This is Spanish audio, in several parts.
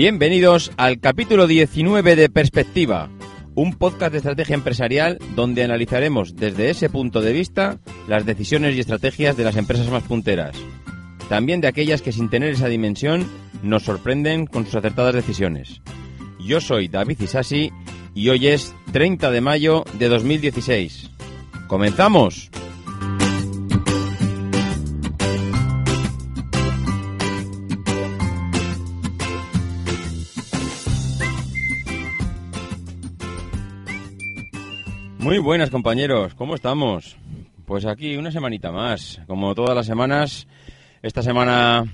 Bienvenidos al capítulo 19 de Perspectiva, un podcast de estrategia empresarial donde analizaremos desde ese punto de vista las decisiones y estrategias de las empresas más punteras, también de aquellas que sin tener esa dimensión nos sorprenden con sus acertadas decisiones. Yo soy David Isasi y hoy es 30 de mayo de 2016. ¡Comenzamos! Muy buenas compañeros, ¿cómo estamos? Pues aquí una semanita más, como todas las semanas, esta semana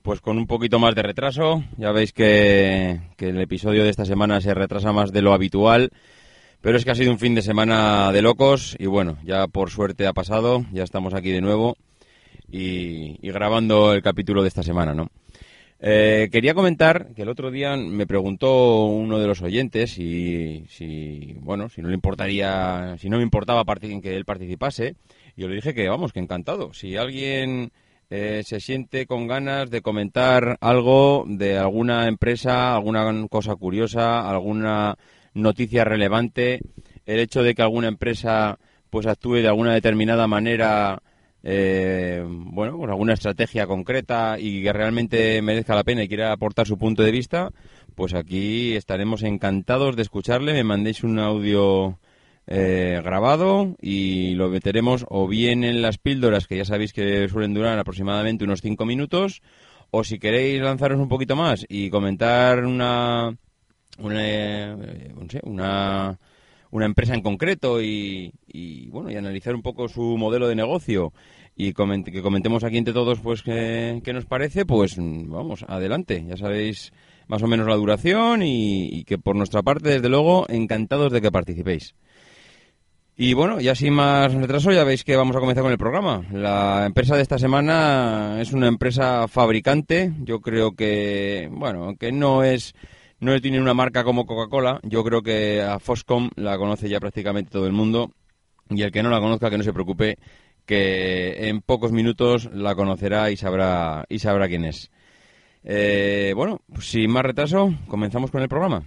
pues con un poquito más de retraso, ya veis que, el episodio de esta semana se retrasa más de lo habitual, pero es que ha sido un fin de semana de locos y bueno, ya por suerte ha pasado, ya estamos aquí de nuevo y, y grabando el capítulo de esta semana, ¿no? Eh, quería comentar que el otro día me preguntó uno de los oyentes si, bueno, si no le importaría, si no me importaba que él participase. Yo le dije que vamos, que encantado. Si alguien eh, se siente con ganas de comentar algo de alguna empresa, alguna cosa curiosa, alguna noticia relevante, el hecho de que alguna empresa pues actúe de alguna determinada manera eh, bueno, pues alguna estrategia concreta y que realmente merezca la pena y quiera aportar su punto de vista, pues aquí estaremos encantados de escucharle. Me mandéis un audio eh, grabado y lo meteremos o bien en las píldoras, que ya sabéis que suelen durar aproximadamente unos 5 minutos, o si queréis lanzaros un poquito más y comentar una, una, eh, no sé, una una empresa en concreto y, bueno y analizar un poco su modelo de negocio y que comentemos aquí entre todos pues qué, nos parece pues vamos adelante ya sabéis más o menos la duración y, que por nuestra parte desde luego encantados de que participéis y bueno, ya sin más retraso, ya veis que vamos a comenzar con el programa. La empresa de esta semana es una empresa fabricante. Yo creo que, bueno, que no es no tiene una marca como Coca-Cola. Yo creo que a Foscom la conoce ya prácticamente todo el mundo. Y el que no la conozca, que no se preocupe, que en pocos minutos la conocerá y sabrá, y sabrá quién es. Eh, bueno, pues sin más retraso, comenzamos con el programa.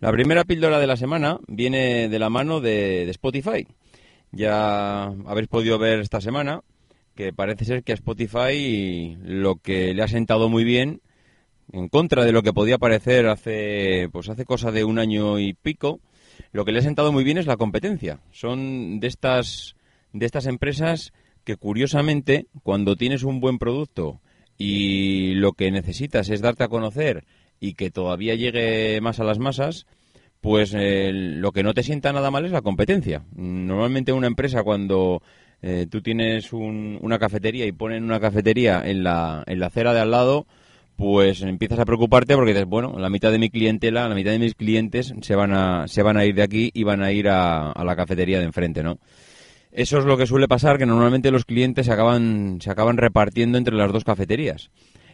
La primera píldora de la semana viene de la mano de, de Spotify. Ya habéis podido ver esta semana que parece ser que a Spotify lo que le ha sentado muy bien, en contra de lo que podía parecer hace, pues hace cosa de un año y pico, lo que le ha sentado muy bien es la competencia. Son de estas, de estas empresas que curiosamente, cuando tienes un buen producto y lo que necesitas es darte a conocer y que todavía llegue más a las masas, pues eh, lo que no te sienta nada mal es la competencia. Normalmente una empresa cuando eh, tú tienes una cafetería y ponen una cafetería en la, en la acera de al lado, pues empiezas a preocuparte porque dices, bueno, la mitad de mi clientela, la mitad de mis clientes se van a, se van a ir de aquí y van a ir a, la cafetería de enfrente, ¿no? Eso es lo que suele pasar, que normalmente los clientes se acaban, se acaban repartiendo entre las dos cafeterías.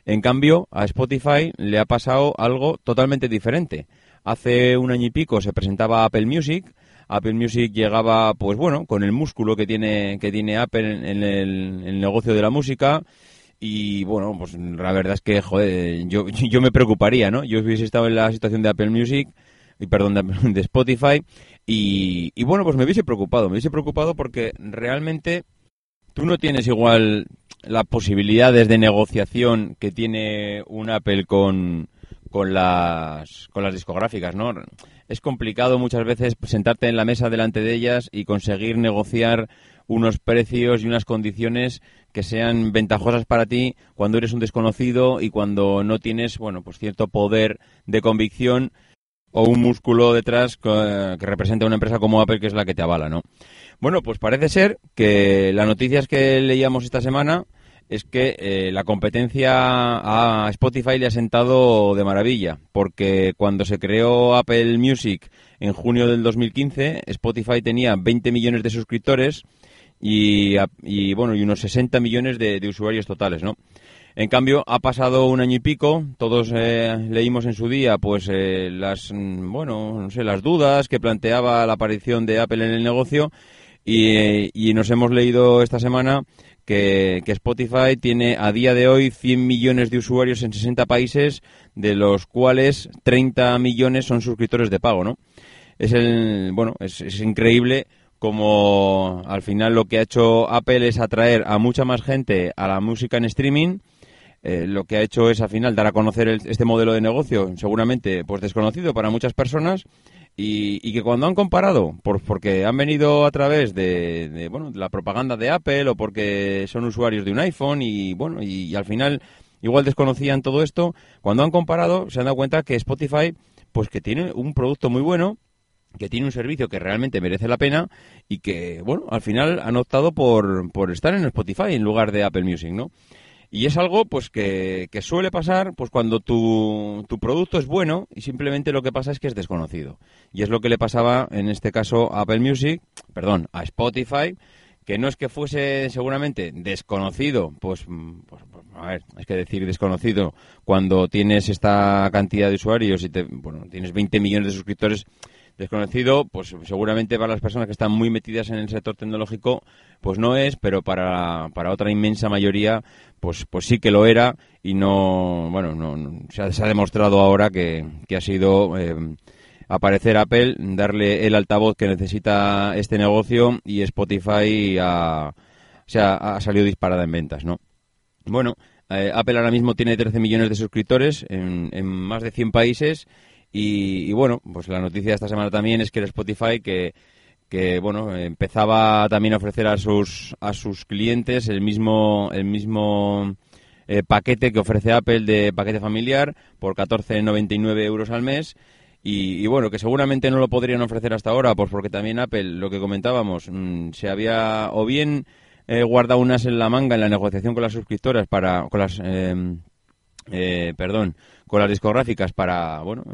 En cambio, a Spotify le ha pasado algo totalmente diferente. Hace un año y pico se presentaba Apple Music, Apple Music llegaba, pues bueno, con el músculo que tiene, que tiene Apple en el, negocio de la música Y bueno, pues la verdad es que, joder, yo, yo me preocuparía, ¿no? Yo hubiese estado en la situación de Apple Music, y perdón, de, de Spotify, y, y bueno, pues me hubiese preocupado, me hubiese preocupado porque realmente tú no tienes igual las posibilidades de negociación que tiene un Apple con, con las, con las discográficas, ¿no? Es complicado muchas veces sentarte en la mesa delante de ellas y conseguir negociar unos precios y unas condiciones que sean ventajosas para ti cuando eres un desconocido y cuando no tienes, bueno, pues cierto poder de convicción o un músculo detrás que, que representa una empresa como Apple que es la que te avala, ¿no? Bueno, pues parece ser que las noticias que leíamos esta semana es que eh, la competencia a Spotify le ha sentado de maravilla, porque cuando se creó Apple Music en junio del 2015, Spotify tenía 20 millones de suscriptores y, bueno, y unos 60 millones de, usuarios totales, ¿no? En cambio, ha pasado un año y pico, todos eh, leímos en su día pues eh, las, mm, bueno, no sé, las dudas que planteaba la aparición de Apple en el negocio y, nos hemos leído esta semana que, Spotify tiene a día de hoy 100 millones de usuarios en 60 países, de los cuales 30 millones son suscriptores de pago, ¿no? Es el, bueno, es, increíble como al final lo que ha hecho Apple es atraer a mucha más gente a la música en streaming. Eh, lo que ha hecho es al final dar a conocer este modelo de negocio, seguramente pues desconocido para muchas personas, y, que cuando han comparado, por, porque han venido a través de, bueno, la propaganda de Apple o porque son usuarios de un iPhone y bueno, y, al final igual desconocían todo esto, cuando han comparado se han dado cuenta que Spotify, pues que tiene un producto muy bueno, que tiene un servicio que realmente merece la pena y que, bueno, al final han optado por, por estar en Spotify en lugar de Apple Music, ¿no? Y es algo pues que, suele pasar pues cuando tu, tu, producto es bueno y simplemente lo que pasa es que es desconocido. Y es lo que le pasaba en este caso a Apple Music, perdón, a Spotify, que no es que fuese seguramente desconocido, pues, pues, pues, a ver, es que decir desconocido cuando tienes esta cantidad de usuarios y te, bueno, tienes 20 millones de suscriptores, desconocido, pues seguramente para las personas que están muy metidas en el sector tecnológico, pues no es, pero para, para otra inmensa mayoría, pues, pues sí que lo era y no, bueno, no, se, ha, demostrado ahora que, que ha sido eh, aparecer Apple, darle el altavoz que necesita este negocio y Spotify ha, ha salido disparada en ventas, ¿no? Bueno, eh, Apple ahora mismo tiene 13 millones de suscriptores en, en más de 100 países y, bueno, pues la noticia de esta semana también es que el Spotify que, que bueno, empezaba también a ofrecer a sus, a sus clientes el mismo, el mismo eh, paquete que ofrece Apple de paquete familiar por 14,99 euros al mes. Y, bueno, que seguramente no lo podrían ofrecer hasta ahora, pues porque también Apple, lo que comentábamos, mm, se había o bien eh, guardado unas en la manga en la negociación con las suscriptoras para, con las, em, eh, perdón, con las discográficas para bueno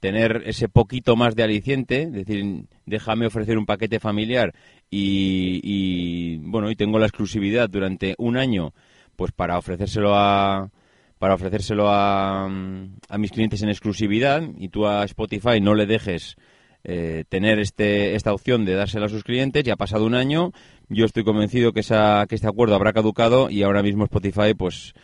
tener ese poquito más de aliciente, es decir, déjame ofrecer un paquete familiar y, bueno y tengo la exclusividad durante un año, pues para ofrecérselo a para ofrecérselo a, a mis clientes en exclusividad y tú a Spotify no le dejes eh, tener este, esta opción de dárselo a sus clientes. Ya ha pasado un año, yo estoy convencido que, esa, que este acuerdo habrá caducado y ahora mismo Spotify pues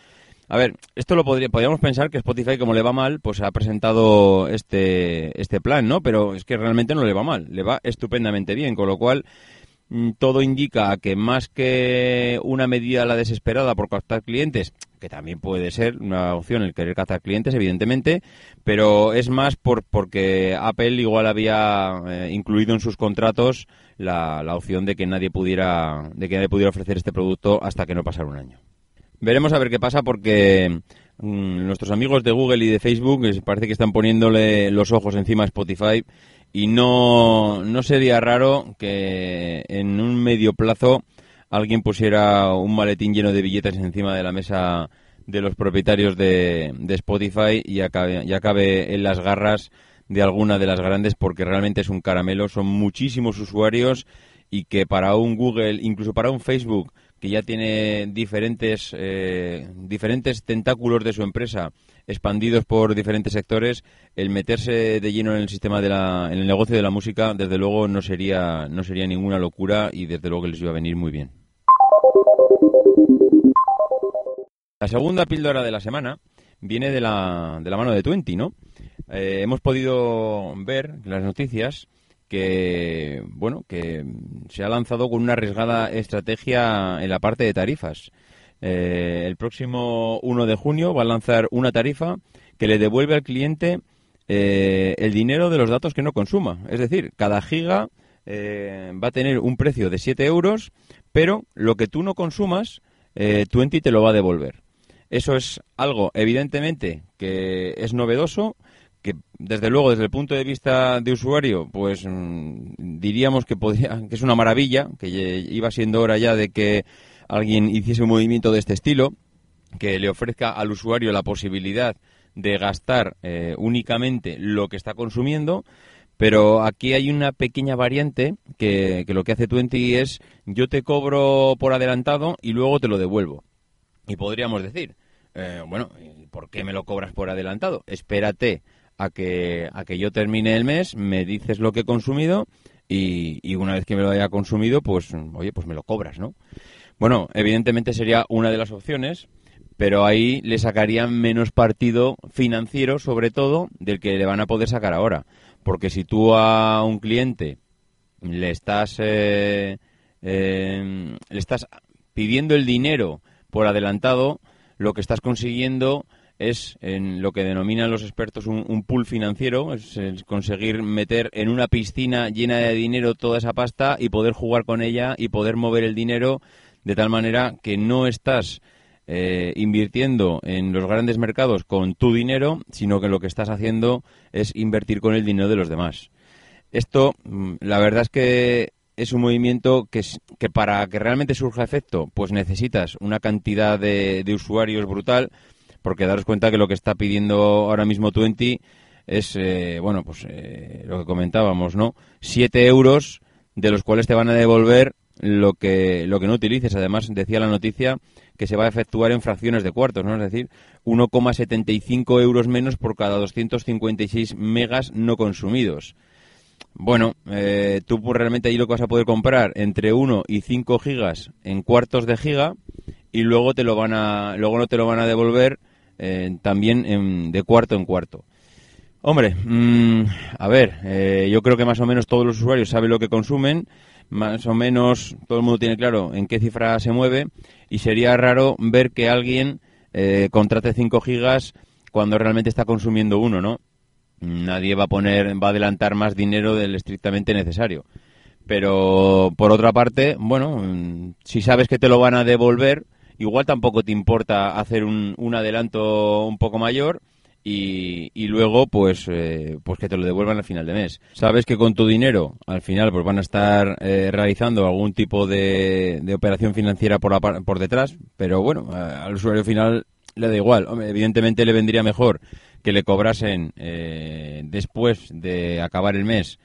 a ver, esto lo podría, podríamos pensar que Spotify, como le va mal, pues ha presentado este, este plan, ¿no? Pero es que realmente no le va mal, le va estupendamente bien, con lo cual mm, todo indica que más que una medida a la desesperada por captar clientes, que también puede ser una opción el querer captar clientes, evidentemente, pero es más por porque Apple igual había eh, incluido en sus contratos la, la opción de que nadie pudiera de que nadie pudiera ofrecer este producto hasta que no pasara un año. Veremos a ver qué pasa porque mm, nuestros amigos de Google y de Facebook parece que están poniéndole los ojos encima a Spotify y no, no sería raro que en un medio plazo alguien pusiera un maletín lleno de billetes encima de la mesa de los propietarios de, de Spotify y acabe, y acabe en las garras de alguna de las grandes porque realmente es un caramelo, son muchísimos usuarios y que para un Google, incluso para un Facebook, que ya tiene diferentes, eh, diferentes tentáculos de su empresa expandidos por diferentes sectores, el meterse de lleno en el sistema de la, en el negocio de la música, desde luego no sería, no sería ninguna locura y desde luego que les iba a venir muy bien. La segunda píldora de la semana viene de la, de la mano de Twenty, ¿no? Eh, hemos podido ver las noticias que, bueno, que se ha lanzado con una arriesgada estrategia en la parte de tarifas. Eh, el próximo 1 de junio va a lanzar una tarifa que le devuelve al cliente eh, el dinero de los datos que no consuma. Es decir, cada giga va a tener un precio de 7 euros, pero lo que tú no consumas, Twenty te lo va a devolver. Eso es algo, evidentemente, que es novedoso, que desde luego, desde el punto de vista de usuario, pues mm, diríamos que, podría, que es una maravilla, que iba siendo hora ya de que alguien hiciese un movimiento de este estilo, que le ofrezca al usuario la posibilidad de gastar eh, únicamente lo que está consumiendo, pero aquí hay una pequeña variante que, que, lo que hace Twenty es yo te cobro por adelantado y luego te lo devuelvo. Y podríamos decir, eh, bueno, ¿por qué me lo cobras por adelantado? Espérate a que, a que yo termine el mes, me dices lo que he consumido y, una vez que me lo haya consumido, pues, oye, pues me lo cobras, ¿no? Bueno, evidentemente sería una de las opciones, pero ahí le sacarían menos partido financiero, sobre todo, del que le van a poder sacar ahora. Porque si tú a un cliente le estás, eh, eh, le estás pidiendo el dinero por adelantado, lo que estás consiguiendo es en lo que denominan los expertos un, pool financiero, es, conseguir meter en una piscina llena de dinero toda esa pasta y poder jugar con ella y poder mover el dinero de tal manera que no estás eh, invirtiendo en los grandes mercados con tu dinero, sino que lo que estás haciendo es invertir con el dinero de los demás. Esto, mm, la verdad es que es un movimiento que, que para que realmente surja efecto, pues necesitas una cantidad de, usuarios brutal, porque daros cuenta que lo que está pidiendo ahora mismo Twenty es, eh, bueno, pues eh, lo que comentábamos, ¿no? Siete euros, de los cuales te van a devolver lo que, lo que no utilices. Además, decía la noticia que se va a efectuar en fracciones de cuartos, ¿no? Es decir, 1,75 euros menos por cada 256 megas no consumidos. Bueno, eh, tú pues, realmente ahí lo que vas a poder comprar entre 1 y 5 gigas en cuartos de giga y luego te lo van a luego no te lo van a devolver eh, también de cuarto en cuarto. Hombre, mm, a ver, eh, yo creo que más o menos todos los usuarios saben lo que consumen, más o menos todo el mundo tiene claro en qué cifra se mueve y sería raro ver que alguien contrate 5 gigas cuando realmente está consumiendo uno, ¿no? nadie va a poner, va a adelantar más dinero del estrictamente necesario. Pero por otra parte, bueno, si sabes que te lo van a devolver, igual tampoco te importa hacer un, un adelanto un poco mayor y, y luego pues eh, pues que te lo devuelvan al final de mes. Sabes que con tu dinero al final pues van a estar eh, realizando algún tipo de, de operación financiera por, por detrás, pero bueno, al usuario final le da igual. evidentemente le vendría mejor que le cobrasen eh, después de acabar el mes,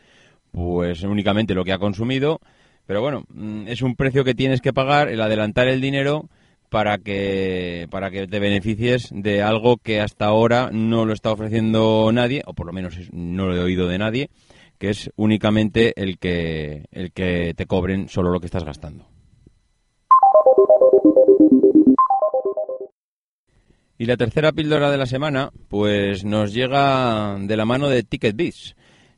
pues únicamente lo que ha consumido. Pero bueno, mm, es un precio que tienes que pagar, el adelantar el dinero para que para que te beneficies de algo que hasta ahora no lo está ofreciendo nadie o por lo menos no lo he oído de nadie que es únicamente el que el que te cobren solo lo que estás gastando Y la tercera píldora de la semana, pues nos llega de la mano de TicketBiz.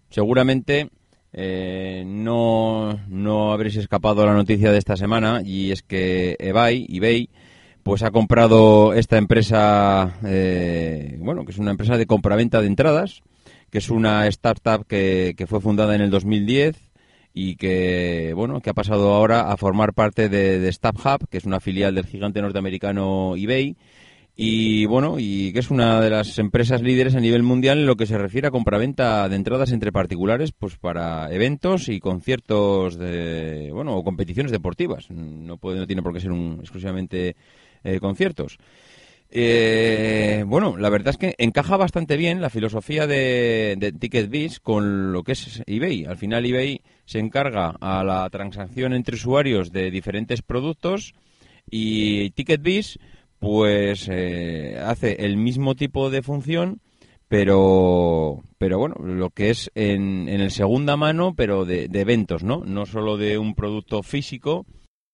Seguramente eh, no, no habréis escapado a la noticia de esta semana y es que eBay, eBay pues ha comprado esta empresa, eh, bueno, que es una empresa de compraventa de entradas, que es una startup que, que fue fundada en el 2010 y que bueno que ha pasado ahora a formar parte de, de StubHub, que es una filial del gigante norteamericano eBay y bueno, y que es una de las empresas líderes a nivel mundial en lo que se refiere a compraventa de entradas entre particulares, pues para eventos y conciertos de, bueno, o competiciones deportivas. No puede, no tiene por qué ser un, exclusivamente eh, conciertos. Eh, bueno, la verdad es que encaja bastante bien la filosofía de, de TicketBiz con lo que es eBay. Al final eBay se encarga a la transacción entre usuarios de diferentes productos y TicketBiz pues eh, hace el mismo tipo de función, pero, pero bueno, lo que es en, en el segunda mano, pero de, de eventos, ¿no? No solo de un producto físico,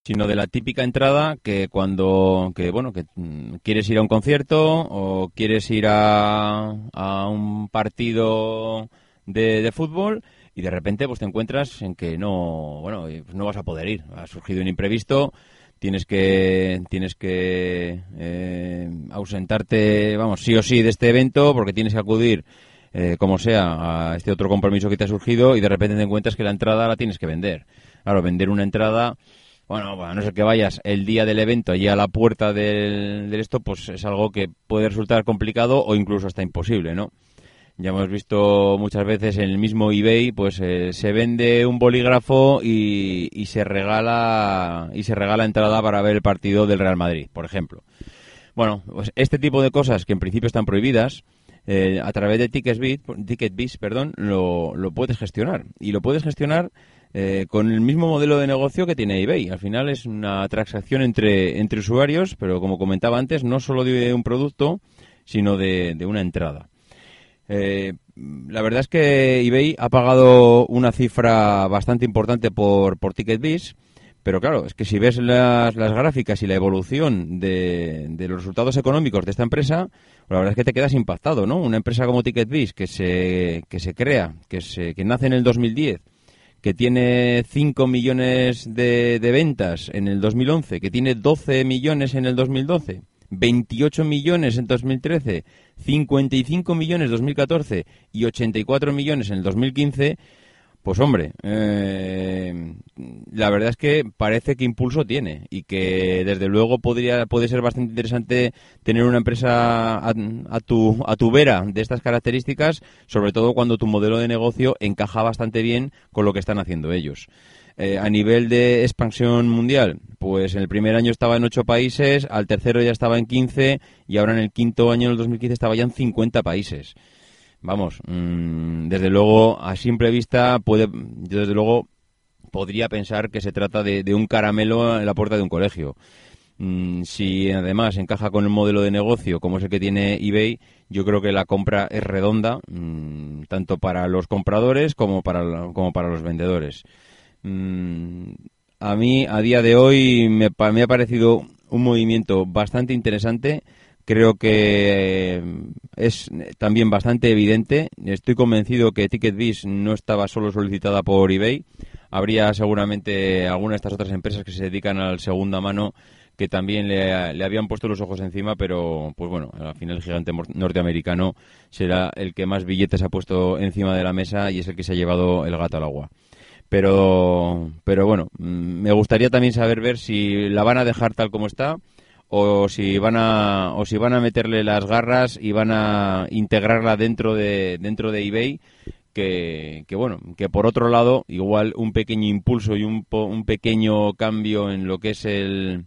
sino de la típica entrada que cuando que bueno que mm, quieres ir a un concierto o quieres ir a, a un partido de, de, fútbol y de repente pues te encuentras en que no bueno pues no vas a poder ir. Ha surgido un imprevisto tienes que tienes que eh, ausentarte vamos sí o sí de este evento porque tienes que acudir eh, como sea a este otro compromiso que te ha surgido y de repente te encuentras que la entrada la tienes que vender. Claro vender una entrada bueno, a no ser que vayas el día del evento allí a la puerta del, esto, pues es algo que puede resultar complicado o incluso hasta imposible, ¿no? Ya hemos visto muchas veces en el mismo eBay, pues eh, se vende un bolígrafo y, y, se regala y se regala entrada para ver el partido del Real Madrid, por ejemplo. Bueno, pues este tipo de cosas que en principio están prohibidas, eh, a través de TicketBiz, perdón, lo, lo puedes gestionar y lo puedes gestionar eh, con el mismo modelo de negocio que tiene eBay. Al final es una transacción entre, entre usuarios, pero como comentaba antes, no solo de un producto, sino de, una entrada. Eh, la verdad es que eBay ha pagado una cifra bastante importante por, por TicketBiz, pero claro, es que si ves las, las gráficas y la evolución de, de, los resultados económicos de esta empresa, la verdad es que te quedas impactado, ¿no? Una empresa como TicketBiz que se, que se crea, que, se, que nace en el 2010 que tiene 5 millones de, ventas en el 2011, que tiene 12 millones en el 2012, 28 millones en 2013, 55 millones en 2014 y 84 millones en el 2015, pues hombre, eh, la verdad es que parece que impulso tiene y que desde luego podría puede ser bastante interesante tener una empresa a, tu a tu vera de estas características, sobre todo cuando tu modelo de negocio encaja bastante bien con lo que están haciendo ellos. Eh, a nivel de expansión mundial, pues en el primer año estaba en ocho países, al tercero ya estaba en 15 y ahora en el quinto año, en el 2015, estaba ya en 50 países vamos, mmm, desde luego, a simple vista, puede, yo desde luego podría pensar que se trata de, un caramelo en la puerta de un colegio. Mm, si además encaja con el modelo de negocio como es el que tiene eBay, yo creo que la compra es redonda, mmm, tanto para los compradores como para, como para los vendedores. Mm, a mí, a día de hoy, me, me ha parecido un movimiento bastante interesante creo que es también bastante evidente. Estoy convencido que TicketBiz no estaba solo solicitada por eBay. Habría seguramente alguna de estas otras empresas que se dedican al segunda mano que también le, habían puesto los ojos encima, pero pues bueno, al final el gigante norteamericano será el que más billetes ha puesto encima de la mesa y es el que se ha llevado el gato al agua. Pero, pero bueno, mm, me gustaría también saber ver si la van a dejar tal como está o si van a o si van a meterle las garras y van a integrarla dentro de dentro de eBay que, que bueno que por otro lado igual un pequeño impulso y un, un pequeño cambio en lo que es el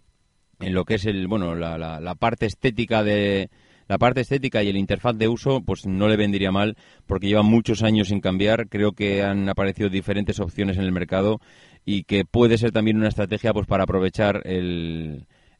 en lo que es el bueno la, la, la parte estética de la parte estética y el interfaz de uso, pues no le vendría mal porque lleva muchos años sin cambiar. Creo que han aparecido diferentes opciones en el mercado y que puede ser también una estrategia pues para aprovechar el,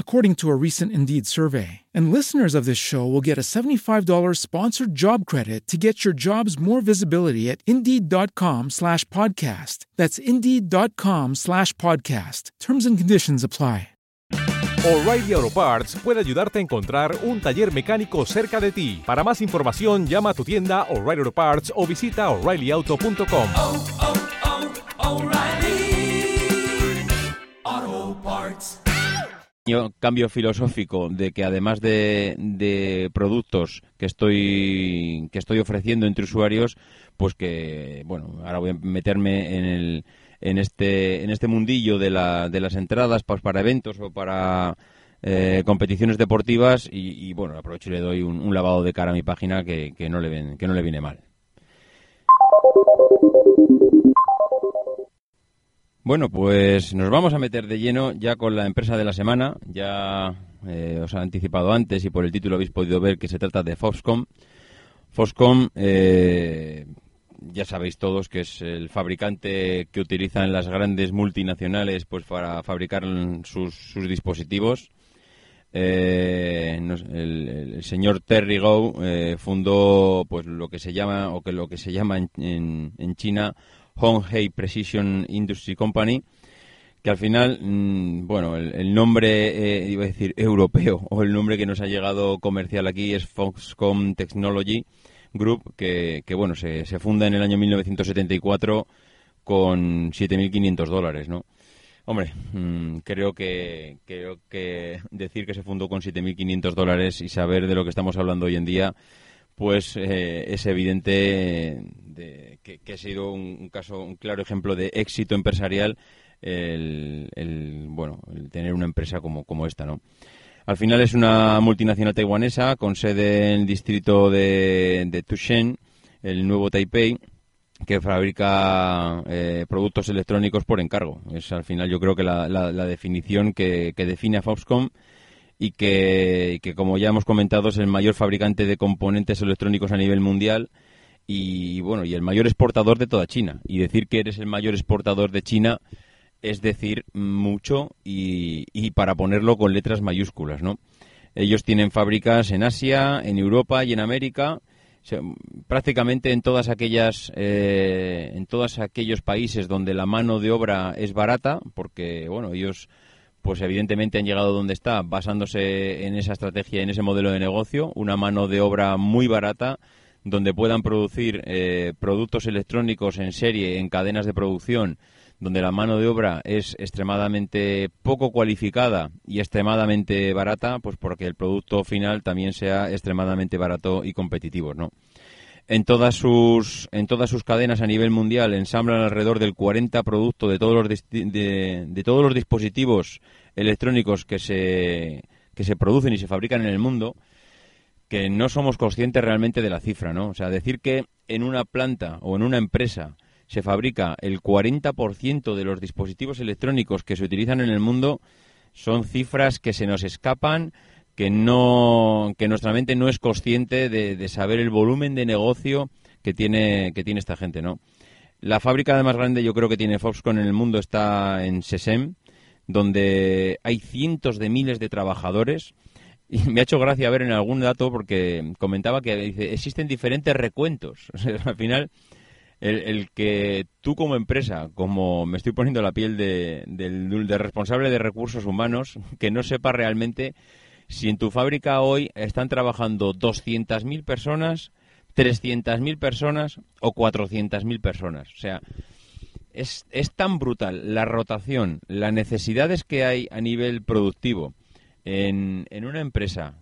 according to a recent Indeed survey. And listeners of this show will get a $75 sponsored job credit to get your jobs more visibility at Indeed.com slash podcast. That's Indeed.com slash podcast. Terms and conditions apply. O'Reilly Auto Parts puede ayudarte a encontrar un taller mecánico cerca de ti. Para más información, llama a tu tienda O'Reilly Auto Parts o visita oreillyauto.com. Oh, oh, oh, cambio filosófico de que además de, productos que estoy que estoy ofreciendo entre usuarios pues que bueno ahora voy a meterme en el en este, en este mundillo de, la, de las entradas pues, para eventos o para eh, competiciones deportivas y, bueno, aprovecho y le doy un, lavado de cara a mi página que, no, le ven, que no le viene mal. Bueno, pues nos vamos a meter de lleno ya con la empresa de la semana. Ya eh, os he anticipado antes y por el título habéis podido ver que se trata de Foxconn. Foxconn, eh, ya sabéis todos que es el fabricante que utilizan las grandes multinacionales pues para fabricar sus, dispositivos. Eh, el, señor Terry Gou eh, fundó pues lo que se llama o que lo que se llama en, en, China Honghei Precision Industry Company que al final mm, bueno el, nombre iba a decir europeo o el nombre que nos ha llegado comercial aquí es Foxconn Technology Group, que, bueno, se, se, funda en el año 1974 con 7.500 dólares, ¿no? Hombre, mm, creo que creo que decir que se fundó con 7.500 dólares y saber de lo que estamos hablando hoy en día, pues eh, es evidente de, que, ha sido un, caso, un claro ejemplo de éxito empresarial el, bueno, el tener una empresa como, como esta, ¿no? Al final es una multinacional taiwanesa con sede en el distrito de, de Tushen, el nuevo Taipei, que fabrica eh, productos electrónicos por encargo. Es al final yo creo que la, definición que, define a Foxconn y que, como ya hemos comentado es el mayor fabricante de componentes electrónicos a nivel mundial y bueno y el mayor exportador de toda China. Y decir que eres el mayor exportador de China es decir mucho y, y, para ponerlo con letras mayúsculas, ¿no? Ellos tienen fábricas en Asia, en Europa y en América, prácticamente en todas aquellas, eh, en todos aquellos países donde la mano de obra es barata, porque bueno, ellos, pues evidentemente han llegado donde está, basándose en esa estrategia, en ese modelo de negocio, una mano de obra muy barata donde puedan producir eh, productos electrónicos en serie, en cadenas de producción donde la mano de obra es extremadamente poco cualificada y extremadamente barata, pues porque el producto final también sea extremadamente barato y competitivo, ¿no? En todas sus en todas sus cadenas a nivel mundial ensamblan alrededor del 40 productos de todos los de, de todos los dispositivos electrónicos que se que se producen y se fabrican en el mundo que no somos conscientes realmente de la cifra, ¿no? O sea, decir que en una planta o en una empresa se fabrica el 40% de los dispositivos electrónicos que se utilizan en el mundo son cifras que se nos escapan, que no que nuestra mente no es consciente de, saber el volumen de negocio que tiene que tiene esta gente, ¿no? La fábrica más grande yo creo que tiene Foxconn en el mundo está en Sesem, donde hay cientos de miles de trabajadores. Y me ha hecho gracia ver en algún dato porque comentaba que existen diferentes recuentos. al final, el, que tú como empresa, como me estoy poniendo la piel de, del, responsable de recursos humanos, que no sepa realmente si en tu fábrica hoy están trabajando 200.000 personas, 300.000 personas o 400.000 personas. O sea, es, es, tan brutal la rotación, las necesidades que hay a nivel productivo en, en una empresa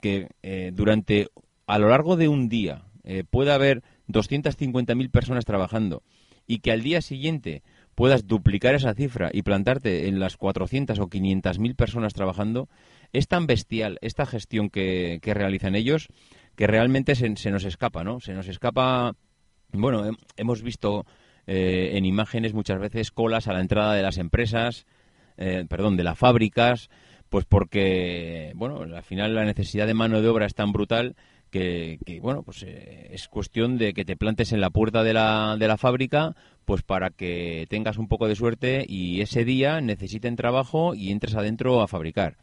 que eh, durante, a lo largo de un día, eh, pueda haber 250.000 personas trabajando y que al día siguiente puedas duplicar esa cifra y plantarte en las 400 o 500.000 personas trabajando, es tan bestial esta gestión que, realizan ellos que realmente se, nos escapa, ¿no? Se nos escapa, bueno, hemos visto eh, en imágenes muchas veces colas a la entrada de las empresas, eh, perdón, de las fábricas, pues porque, bueno, al final la necesidad de mano de obra es tan brutal que, bueno, pues eh, es cuestión de que te plantes en la puerta de la, de la fábrica, pues para que tengas un poco de suerte y ese día necesiten trabajo y entres adentro a fabricar.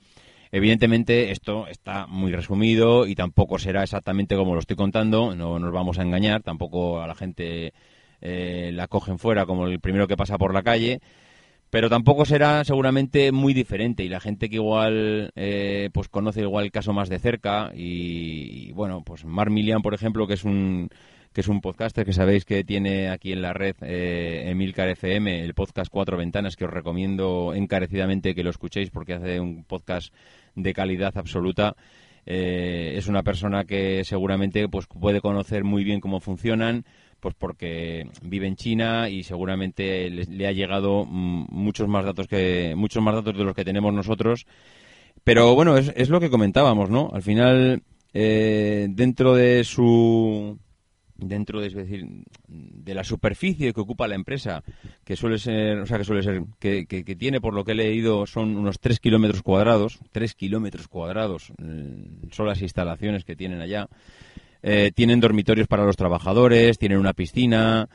Evidentemente esto está muy resumido y tampoco será exactamente como lo estoy contando, no nos vamos a engañar, tampoco a la gente eh, la cogen fuera como el primero que pasa por la calle, pero tampoco será seguramente muy diferente y la gente que igual eh, pues conoce igual el caso más de cerca y, bueno pues Mar Milian por ejemplo que es un que es un podcaster que sabéis que tiene aquí en la red eh, Emilcar FM el podcast Cuatro Ventanas que os recomiendo encarecidamente que lo escuchéis porque hace un podcast de calidad absoluta Eh, es una persona que seguramente pues puede conocer muy bien cómo funcionan, pues porque vive en China y seguramente le, ha llegado mm, muchos más datos que muchos más datos de los que tenemos nosotros. Pero bueno, es, es lo que comentábamos, ¿no? Al final, eh, dentro de su dentro de, es decir, de la superficie que ocupa la empresa, que suele ser, o sea, que suele ser, que, que, tiene, por lo que he leído, son unos 3 kilómetros cuadrados, 3 kilómetros cuadrados, mm, son las instalaciones que tienen allá. Eh, tienen dormitorios para los trabajadores, tienen una piscina,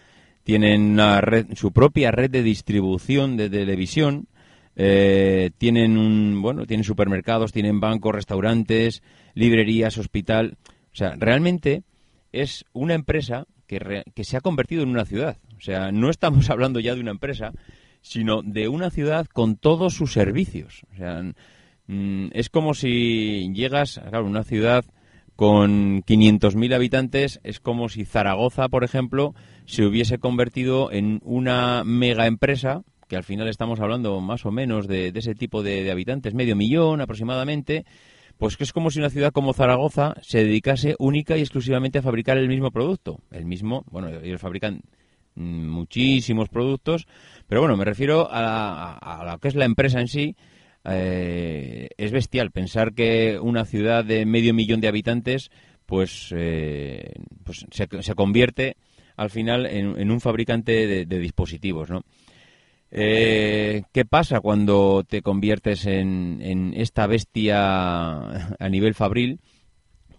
tienen una red, su propia red de distribución de televisión, eh, tienen un, bueno, tienen supermercados, tienen bancos, restaurantes, librerías, hospital. O sea, realmente es una empresa que, que se ha convertido en una ciudad. O sea, no estamos hablando ya de una empresa, sino de una ciudad con todos sus servicios. O sea, mm, es como si llegas, a una ciudad con 500.000 habitantes es como si Zaragoza, por ejemplo, se hubiese convertido en una mega empresa, que al final estamos hablando más o menos de, ese tipo de, habitantes, medio millón aproximadamente, pues que es como si una ciudad como Zaragoza se dedicase única y exclusivamente a fabricar el mismo producto. El mismo, bueno, ellos fabrican muchísimos productos, pero bueno, me refiero a, a lo que es la empresa en sí, eh, es bestial pensar que una ciudad de medio millón de habitantes pues, eh, pues se, convierte al final en, un fabricante de, dispositivos, ¿no? Eh, ¿Qué pasa cuando te conviertes en, esta bestia a nivel fabril?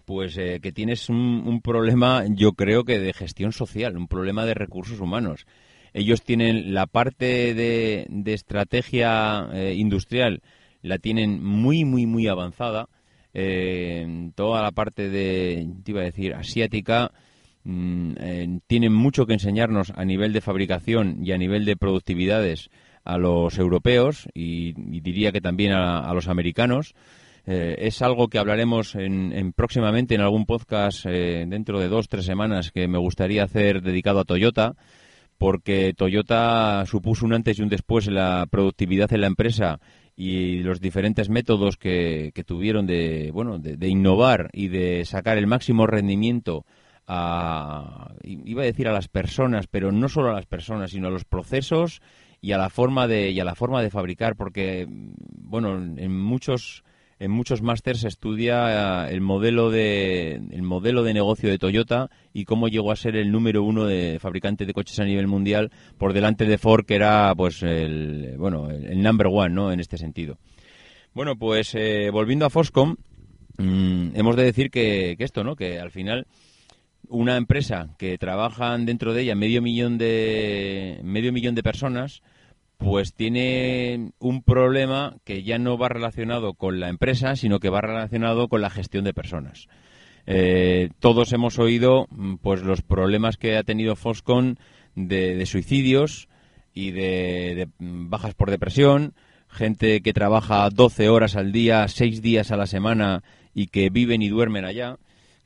Pues que tienes un, problema, yo creo que de gestión social, un problema de recursos humanos. Ellos tienen la parte de, estrategia industrial la tienen muy, muy, muy avanzada. Eh, toda la parte de, te iba a decir, asiática, mm, eh, tienen mucho que enseñarnos a nivel de fabricación y a nivel de productividades a los europeos y, diría que también a, los americanos. Eh, es algo que hablaremos en, próximamente en algún podcast dentro de dos, tres semanas que me gustaría hacer dedicado a Toyota porque Toyota supuso un antes y un después en la productividad en la empresa y los diferentes métodos que, tuvieron de, bueno, de, innovar y de sacar el máximo rendimiento a, iba a decir a las personas, pero no solo a las personas, sino a los procesos y a la forma de, y a la forma de fabricar, porque, bueno, en muchos en muchos másters se estudia eh, el modelo de el modelo de negocio de Toyota y cómo llegó a ser el número uno de fabricante de coches a nivel mundial por delante de Ford que era pues el bueno el number one no en este sentido. Bueno pues eh, volviendo a Foscom mm, hemos de decir que, que esto no que al final una empresa que trabajan dentro de ella medio millón de medio millón de personas pues tiene un problema que ya no va relacionado con la empresa, sino que va relacionado con la gestión de personas. Eh, todos hemos oído mm, pues los problemas que ha tenido Foscon de, suicidios y de, mm, bajas por depresión, gente que trabaja 12 horas al día, 6 días a la semana y que viven y duermen allá.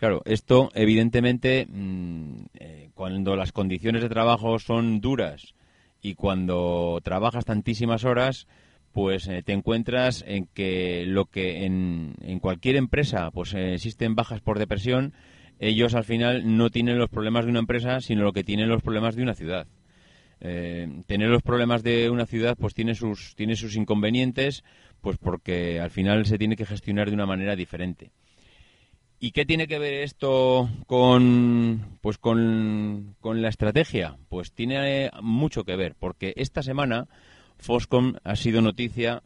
Claro, esto evidentemente mm, eh, cuando las condiciones de trabajo son duras, y cuando trabajas tantísimas horas, pues eh, te encuentras en que lo que en, cualquier empresa pues eh, existen bajas por depresión, ellos al final no tienen los problemas de una empresa, sino lo que tienen los problemas de una ciudad. Tener los problemas de una ciudad pues tiene sus tiene sus inconvenientes pues porque al final se tiene que gestionar de una manera diferente ¿Y qué tiene que ver esto con, pues con, la estrategia? Pues tiene mucho que ver, porque esta semana Foscom ha sido noticia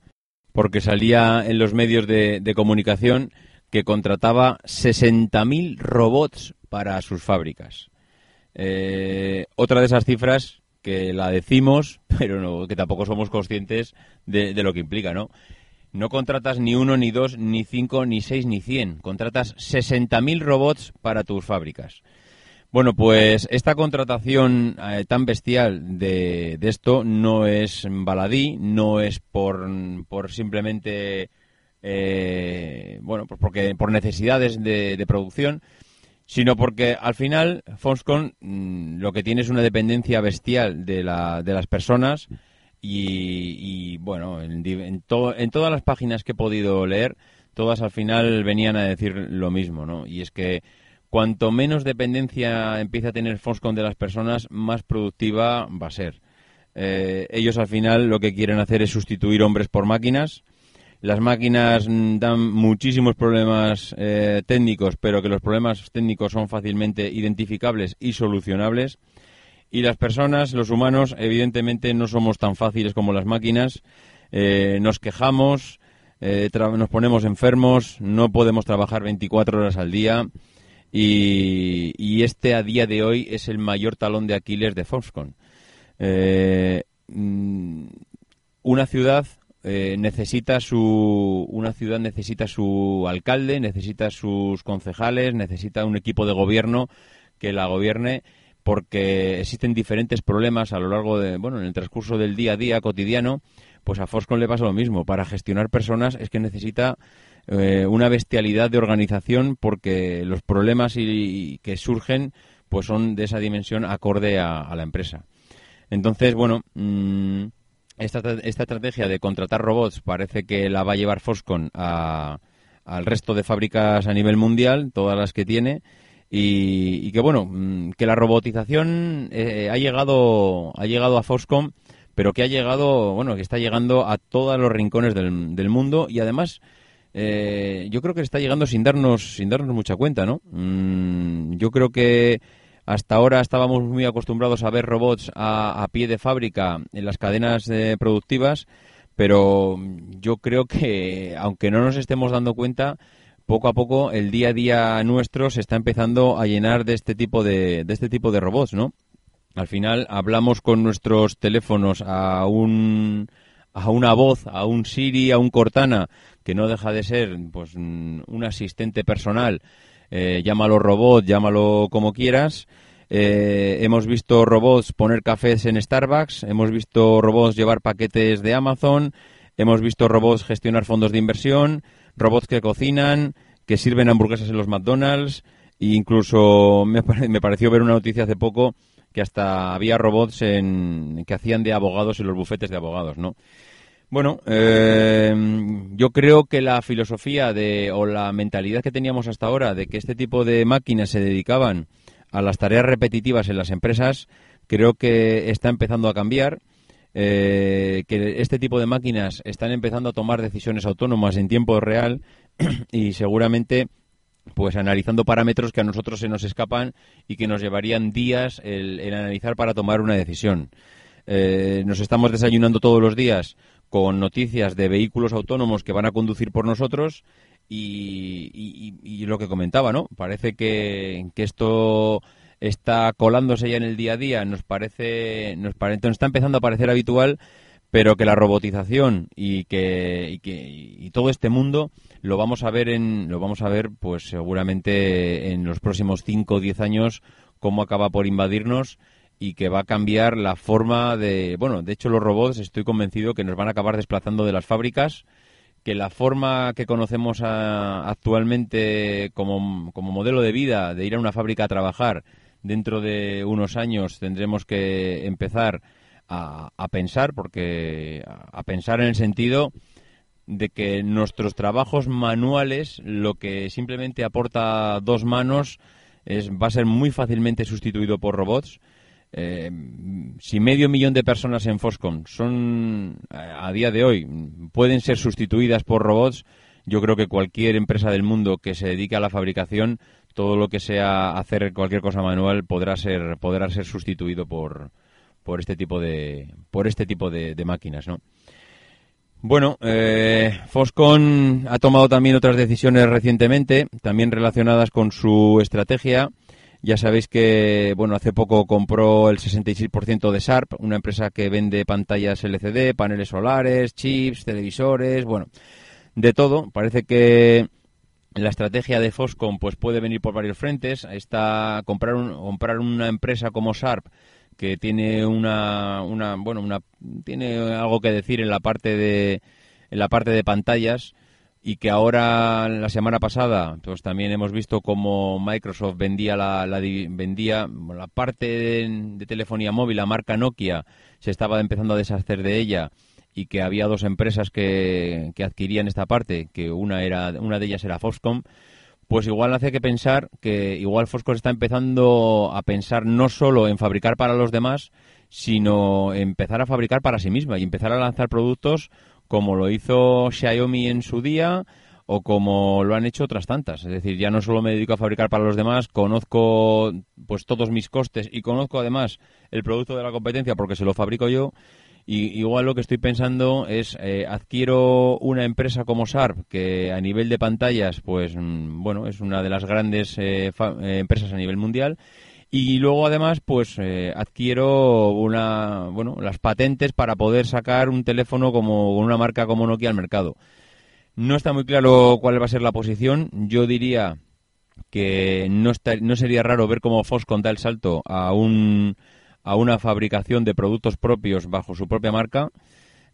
porque salía en los medios de, comunicación que contrataba 60.000 robots para sus fábricas. Eh, otra de esas cifras que la decimos, pero no, que tampoco somos conscientes de, de lo que implica, ¿no? No contratas ni uno, ni dos, ni cinco, ni seis, ni cien. Contratas 60.000 robots para tus fábricas. Bueno, pues esta contratación eh, tan bestial de, esto no es baladí, no es por, por simplemente, eh, bueno, pues porque por necesidades de, producción, sino porque al final Foxconn mm, lo que tiene es una dependencia bestial de, la, de las personas y, bueno, en, todas las páginas que he podido leer, todas al final venían a decir lo mismo, ¿no? Y es que cuanto menos dependencia empieza a tener Foxconn de las personas, más productiva va a ser. Eh, ellos al final lo que quieren hacer es sustituir hombres por máquinas. Las máquinas mm, dan muchísimos problemas eh, técnicos, pero que los problemas técnicos son fácilmente identificables y solucionables. Y las personas, los humanos, evidentemente no somos tan fáciles como las máquinas. Eh, nos quejamos, nos ponemos enfermos, no podemos trabajar 24 horas al día. Y, y, este a día de hoy es el mayor talón de Aquiles de Foxconn. Eh, mm, una ciudad eh, necesita su una ciudad necesita su alcalde, necesita sus concejales, necesita un equipo de gobierno que la gobierne porque existen diferentes problemas a lo largo de bueno en el transcurso del día a día cotidiano pues a Foscon le pasa lo mismo para gestionar personas es que necesita eh, una bestialidad de organización porque los problemas y, que surgen pues son de esa dimensión acorde a la empresa entonces, bueno, mm, esta, esta estrategia de contratar robots parece que la va a llevar Foxconn al resto de fábricas a nivel mundial, todas las que tiene. Y, que bueno, mm, que la robotización eh, ha llegado ha llegado a Foxconn, pero que ha llegado, bueno, que está llegando a todos los rincones del, del mundo y además eh, yo creo que está llegando sin darnos sin darnos mucha cuenta, ¿no? Mm, yo creo que hasta ahora estábamos muy acostumbrados a ver robots a, pie de fábrica en las cadenas eh, productivas, pero yo creo que, aunque no nos estemos dando cuenta, poco a poco el día a día nuestro se está empezando a llenar de este tipo de, de este tipo de robots, ¿no? Al final hablamos con nuestros teléfonos a un a una voz, a un Siri, a un Cortana, que no deja de ser pues un asistente personal eh, llámalo robot, llámalo como quieras. Eh, hemos visto robots poner cafés en Starbucks, hemos visto robots llevar paquetes de Amazon, hemos visto robots gestionar fondos de inversión, robots que cocinan, que sirven hamburguesas en los McDonald's, e incluso me, pareció ver una noticia hace poco que hasta había robots en, que hacían de abogados en los bufetes de abogados, ¿no? Bueno, eh, yo creo que la filosofía de, o la mentalidad que teníamos hasta ahora de que este tipo de máquinas se dedicaban a las tareas repetitivas en las empresas, creo que está empezando a cambiar. Eh, que este tipo de máquinas están empezando a tomar decisiones autónomas en tiempo real y seguramente pues analizando parámetros que a nosotros se nos escapan y que nos llevarían días el, analizar para tomar una decisión. Eh, nos estamos desayunando todos los días con noticias de vehículos autónomos que van a conducir por nosotros y, lo que comentaba, ¿no? Parece que, esto está colándose ya en el día a día, nos parece, nos parece, está empezando a parecer habitual, pero que la robotización y que, y que y todo este mundo lo vamos a ver en, lo vamos a ver, pues seguramente en los próximos 5 o 10 años cómo acaba por invadirnos y que va a cambiar la forma de... Bueno, de hecho los robots estoy convencido que nos van a acabar desplazando de las fábricas, que la forma que conocemos actualmente como, como modelo de vida, de ir a una fábrica a trabajar, dentro de unos años tendremos que empezar a, a pensar, porque a pensar en el sentido de que nuestros trabajos manuales, lo que simplemente aporta dos manos, es, va a ser muy fácilmente sustituido por robots. Eh, si medio millón de personas en Foscom son, a día de hoy, pueden ser sustituidas por robots, yo creo que cualquier empresa del mundo que se dedique a la fabricación, todo lo que sea hacer cualquier cosa manual podrá ser, podrá ser sustituido por, por este tipo de, por este tipo de, máquinas, ¿no? Bueno, eh, Foscon ha tomado también otras decisiones recientemente, también relacionadas con su estrategia. Ya sabéis que, bueno, hace poco compró el 66% de Sharp, una empresa que vende pantallas LCD, paneles solares, chips, televisores, bueno, de todo. Parece que la estrategia de Foscom pues puede venir por varios frentes. Está comprar comprar una empresa como Sharp que tiene una, una bueno, una tiene algo que decir en la parte de en la parte de pantallas y que ahora la semana pasada pues también hemos visto cómo Microsoft vendía la, vendía la parte de, telefonía móvil la marca Nokia se estaba empezando a deshacer de ella y que había dos empresas que, que adquirían esta parte, que una era una de ellas era Foxconn, pues igual hace que pensar que igual Foxconn está empezando a pensar no solo en fabricar para los demás, sino empezar a fabricar para sí misma y empezar a lanzar productos como lo hizo Xiaomi en su día o como lo han hecho otras tantas. Es decir, ya no solo me dedico a fabricar para los demás, conozco pues todos mis costes y conozco además el producto de la competencia porque se lo fabrico yo y igual lo que estoy pensando es eh, adquiero una empresa como Sharp que a nivel de pantallas, pues mm, bueno, es una de las grandes eh, eh, empresas a nivel mundial. Y luego además, pues adquiero una, bueno, las patentes para poder sacar un teléfono como una marca como Nokia al mercado. No está muy claro cuál va a ser la posición. Yo diría que no, está, no sería raro ver cómo Foxconn da el salto a un a una fabricación de productos propios bajo su propia marca.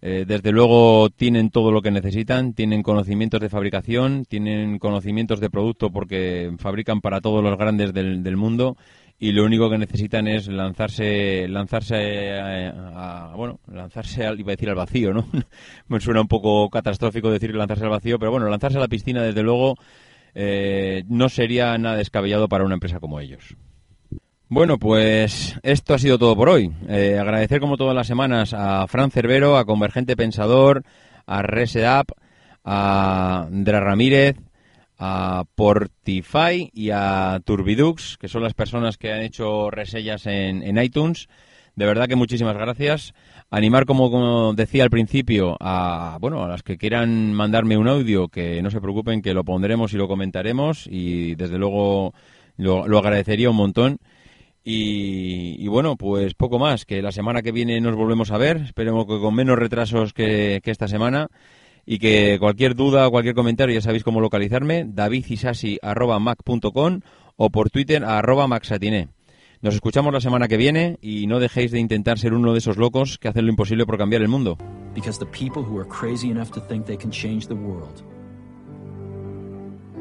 Eh, desde luego tienen todo lo que necesitan, tienen conocimientos de fabricación, tienen conocimientos de producto porque fabrican para todos los grandes del, mundo y lo único que necesitan es lanzarse lanzarse a, bueno lanzarse al, iba a decir al vacío no me suena un poco catastrófico decir lanzarse al vacío pero bueno lanzarse a la piscina desde luego eh, no sería nada descabellado para una empresa como ellos bueno, pues esto ha sido todo por hoy. Eh, agradecer como todas las semanas a Fran Cervero, a Convergente Pensador, a Reset a Dra Ramírez, a Portify y a Turbidux, que son las personas que han hecho resellas en, iTunes. De verdad que muchísimas gracias. Animar, como, como, decía al principio, a bueno a las que quieran mandarme un audio, que no se preocupen, que lo pondremos y lo comentaremos y desde luego lo, lo agradecería un montón. Y, bueno, pues poco más, que la semana que viene nos volvemos a ver, esperemos que con menos retrasos que, esta semana y que cualquier duda o cualquier comentario ya sabéis cómo localizarme, davidisasi.mac.com o por Twitter a arroba. Nos escuchamos la semana que viene y no dejéis de intentar ser uno de esos locos que hacen lo imposible por cambiar el mundo.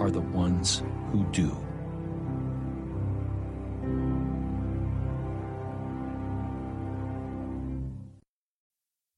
Are the ones who do.